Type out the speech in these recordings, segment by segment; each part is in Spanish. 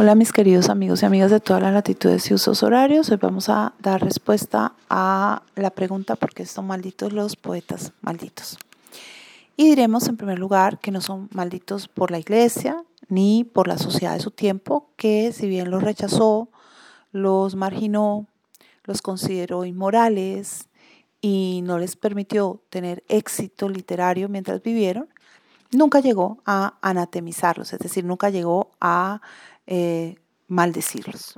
Hola mis queridos amigos y amigas de todas las latitudes y usos horarios. Hoy vamos a dar respuesta a la pregunta ¿por qué son malditos los poetas malditos? Y diremos en primer lugar que no son malditos por la iglesia ni por la sociedad de su tiempo, que si bien los rechazó, los marginó, los consideró inmorales y no les permitió tener éxito literario mientras vivieron, nunca llegó a anatemizarlos, es decir, nunca llegó a eh, maldecirlos.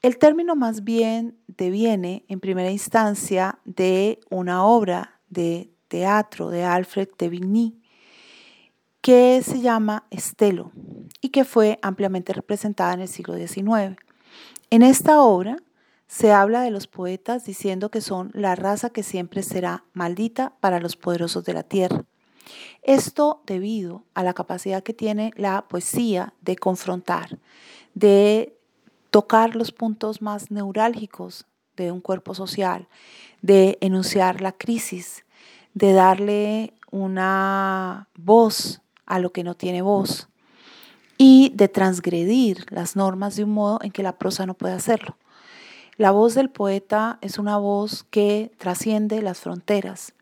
El término más bien deviene en primera instancia de una obra de teatro de Alfred de Vigny que se llama Estelo y que fue ampliamente representada en el siglo XIX. En esta obra se habla de los poetas diciendo que son la raza que siempre será maldita para los poderosos de la tierra. Esto debido a la capacidad que tiene la poesía de confrontar, de tocar los puntos más neurálgicos de un cuerpo social, de enunciar la crisis, de darle una voz a lo que no tiene voz y de transgredir las normas de un modo en que la prosa no puede hacerlo. La voz del poeta es una voz que trasciende las fronteras,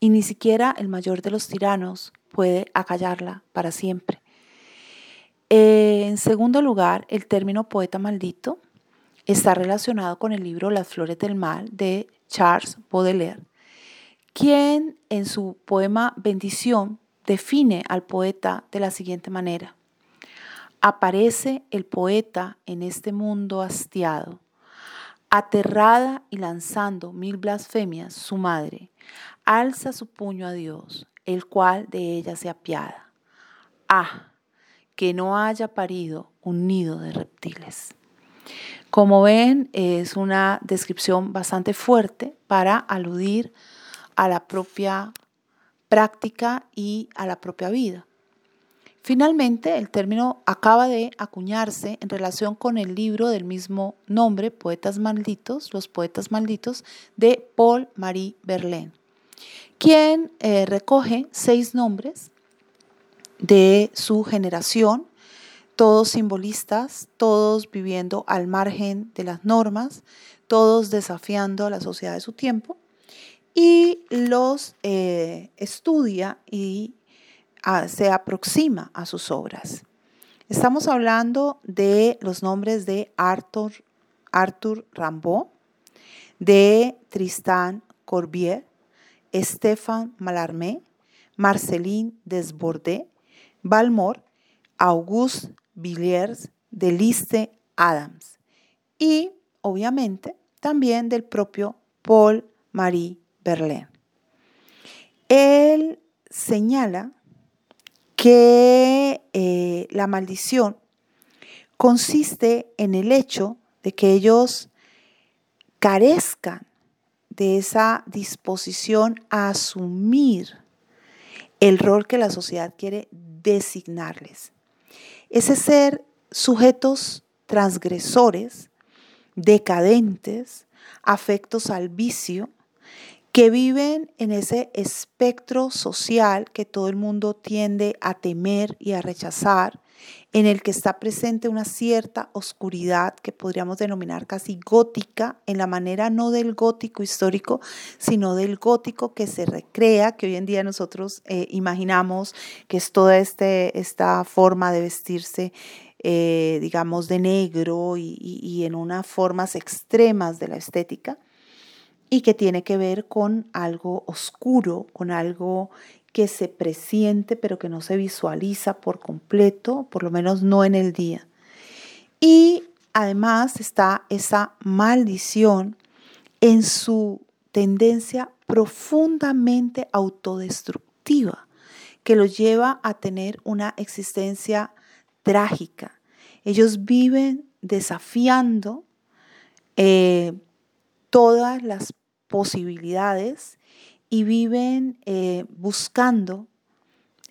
y ni siquiera el mayor de los tiranos puede acallarla para siempre. Eh, en segundo lugar, el término poeta maldito está relacionado con el libro Las Flores del Mal de Charles Baudelaire, quien en su poema Bendición define al poeta de la siguiente manera. Aparece el poeta en este mundo hastiado, aterrada y lanzando mil blasfemias, su madre, alza su puño a Dios, el cual de ella se apiada. Ah, que no haya parido un nido de reptiles. Como ven, es una descripción bastante fuerte para aludir a la propia práctica y a la propia vida. Finalmente, el término acaba de acuñarse en relación con el libro del mismo nombre, Poetas Malditos, Los Poetas Malditos, de Paul Marie Verlaine quien eh, recoge seis nombres de su generación, todos simbolistas, todos viviendo al margen de las normas, todos desafiando a la sociedad de su tiempo, y los eh, estudia y se aproxima a sus obras. Estamos hablando de los nombres de Arthur, Arthur Rimbaud, de Tristan Corbier, Stéphane Mallarmé, Marceline Desbordes, Balmor, Auguste Villiers, Deliste Adams y obviamente también del propio Paul Marie Verlaine. Él señala que eh, la maldición consiste en el hecho de que ellos carezcan de esa disposición a asumir el rol que la sociedad quiere designarles. Ese ser sujetos transgresores, decadentes, afectos al vicio, que viven en ese espectro social que todo el mundo tiende a temer y a rechazar, en el que está presente una cierta oscuridad que podríamos denominar casi gótica, en la manera no del gótico histórico, sino del gótico que se recrea, que hoy en día nosotros eh, imaginamos que es toda este, esta forma de vestirse. Eh, digamos, de negro y, y en unas formas extremas de la estética, y que tiene que ver con algo oscuro, con algo que se presiente pero que no se visualiza por completo, por lo menos no en el día. Y además está esa maldición en su tendencia profundamente autodestructiva que los lleva a tener una existencia trágica. Ellos viven desafiando eh, todas las posibilidades y viven eh, buscando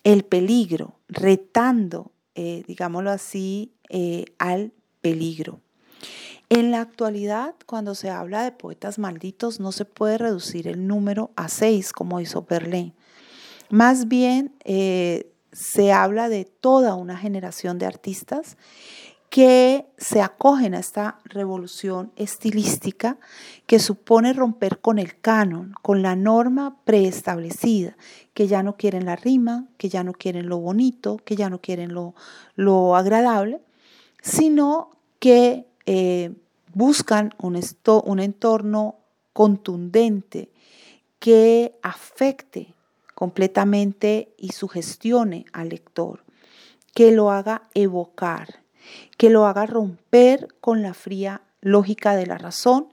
el peligro, retando, eh, digámoslo así, eh, al peligro. En la actualidad, cuando se habla de poetas malditos, no se puede reducir el número a seis, como hizo Berlín. Más bien, se habla de toda una generación de artistas que se acogen a esta revolución estilística que supone romper con el canon, con la norma preestablecida, que ya no quieren la rima, que ya no quieren lo bonito, que ya no quieren lo, agradable, sino que eh, buscan un, un entorno contundente que afecte completamente y sugestione al lector, que lo haga evocar, que lo haga romper con la fría lógica de la razón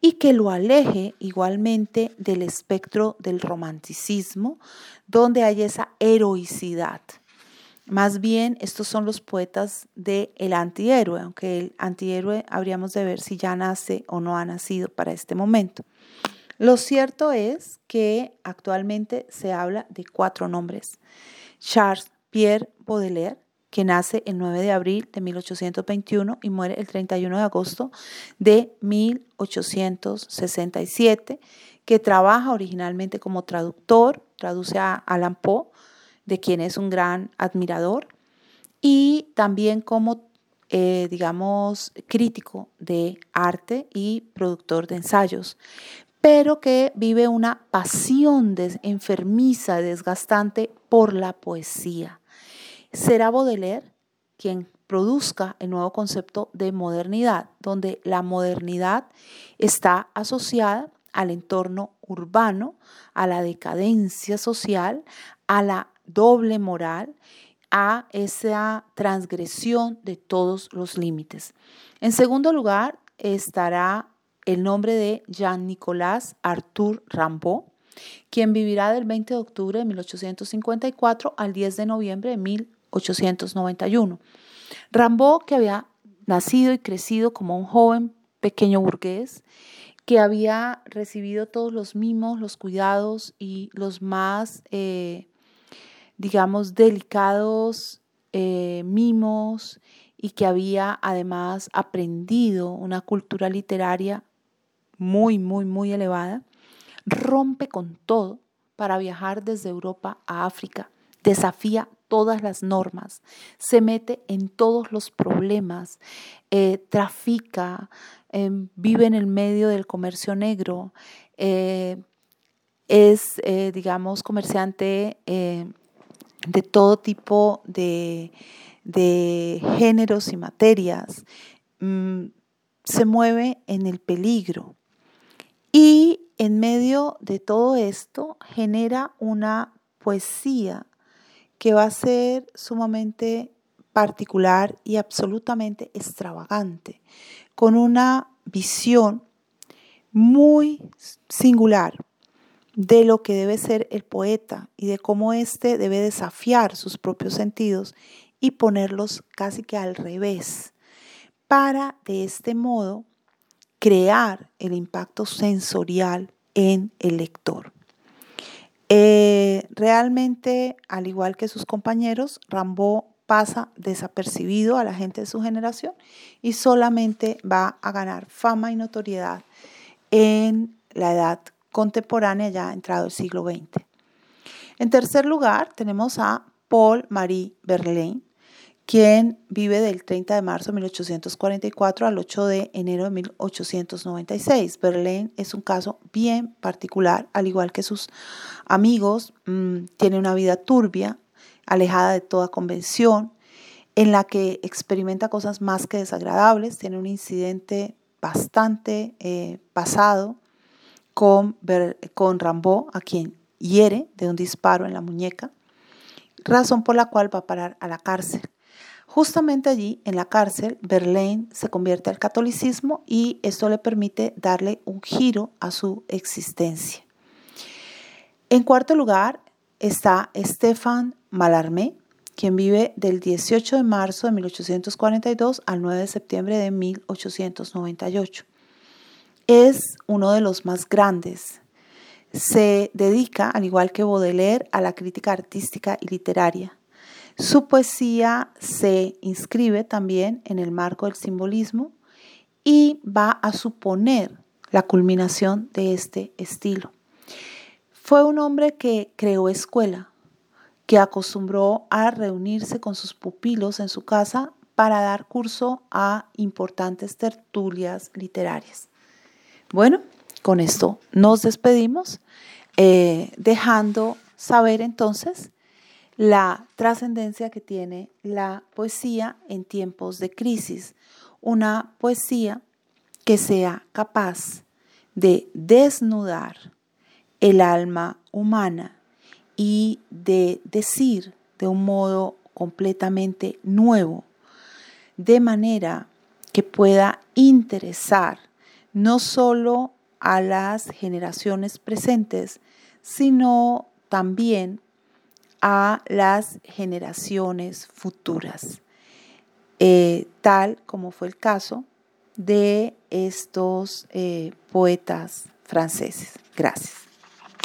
y que lo aleje igualmente del espectro del romanticismo, donde hay esa heroicidad. Más bien, estos son los poetas del el antihéroe, aunque el antihéroe habríamos de ver si ya nace o no ha nacido para este momento. Lo cierto es que actualmente se habla de cuatro nombres. Charles Pierre Baudelaire, que nace el 9 de abril de 1821 y muere el 31 de agosto de 1867, que trabaja originalmente como traductor, traduce a Alan Poe, de quien es un gran admirador, y también como, eh, digamos, crítico de arte y productor de ensayos, pero que vive una pasión enfermiza, desgastante por la poesía será Baudelaire quien produzca el nuevo concepto de modernidad, donde la modernidad está asociada al entorno urbano, a la decadencia social, a la doble moral, a esa transgresión de todos los límites. En segundo lugar estará el nombre de Jean-Nicolas Arthur Rimbaud, quien vivirá del 20 de octubre de 1854 al 10 de noviembre de 1854. 891. Rambo, que había nacido y crecido como un joven pequeño burgués, que había recibido todos los mimos, los cuidados y los más, eh, digamos, delicados eh, mimos y que había además aprendido una cultura literaria muy, muy, muy elevada, rompe con todo para viajar desde Europa a África, desafía todas las normas, se mete en todos los problemas, eh, trafica, em, vive en el medio del comercio negro, eh, es, eh, digamos, comerciante de todo tipo de, de, géneros y materias, mm, se mueve en el peligro. Y en medio de todo esto genera una poesía que va a ser sumamente particular y absolutamente extravagante, con una visión muy singular de lo que debe ser el poeta y de cómo éste debe desafiar sus propios sentidos y ponerlos casi que al revés, para de este modo crear el impacto sensorial en el lector. Eh, realmente, al igual que sus compañeros, Rambo pasa desapercibido a la gente de su generación y solamente va a ganar fama y notoriedad en la edad contemporánea, ya entrado el siglo XX. En tercer lugar, tenemos a Paul Marie Verlaine, quien vive del 30 de marzo de 1844 al 8 de enero de 1896. Verlaine es un caso bien particular, al igual que sus amigos, mm, tiene una vida turbia, alejada de toda convención, en la que experimenta cosas más que desagradables, tiene un incidente bastante eh, pasado con, con Rambo, a quien hiere de un disparo en la muñeca, razón por la cual va a parar a la cárcel. Justamente allí, en la cárcel, Verlaine se convierte al catolicismo y esto le permite darle un giro a su existencia. En cuarto lugar está Stéphane Mallarmé, quien vive del 18 de marzo de 1842 al 9 de septiembre de 1898. Es uno de los más grandes. Se dedica, al igual que Baudelaire, a la crítica artística y literaria. Su poesía se inscribe también en el marco del simbolismo y va a suponer la culminación de este estilo. Fue un hombre que creó escuela, que acostumbró a reunirse con sus pupilos en su casa para dar curso a importantes tertulias literarias. Bueno, con esto nos despedimos, eh, dejando saber entonces la trascendencia que tiene la poesía en tiempos de crisis, una poesía que sea capaz de desnudar el alma humana y de decir de un modo completamente nuevo, de manera que pueda interesar no solo a las generaciones presentes, sino también a las generaciones futuras, eh, tal como fue el caso de estos eh, poetas franceses. Gracias.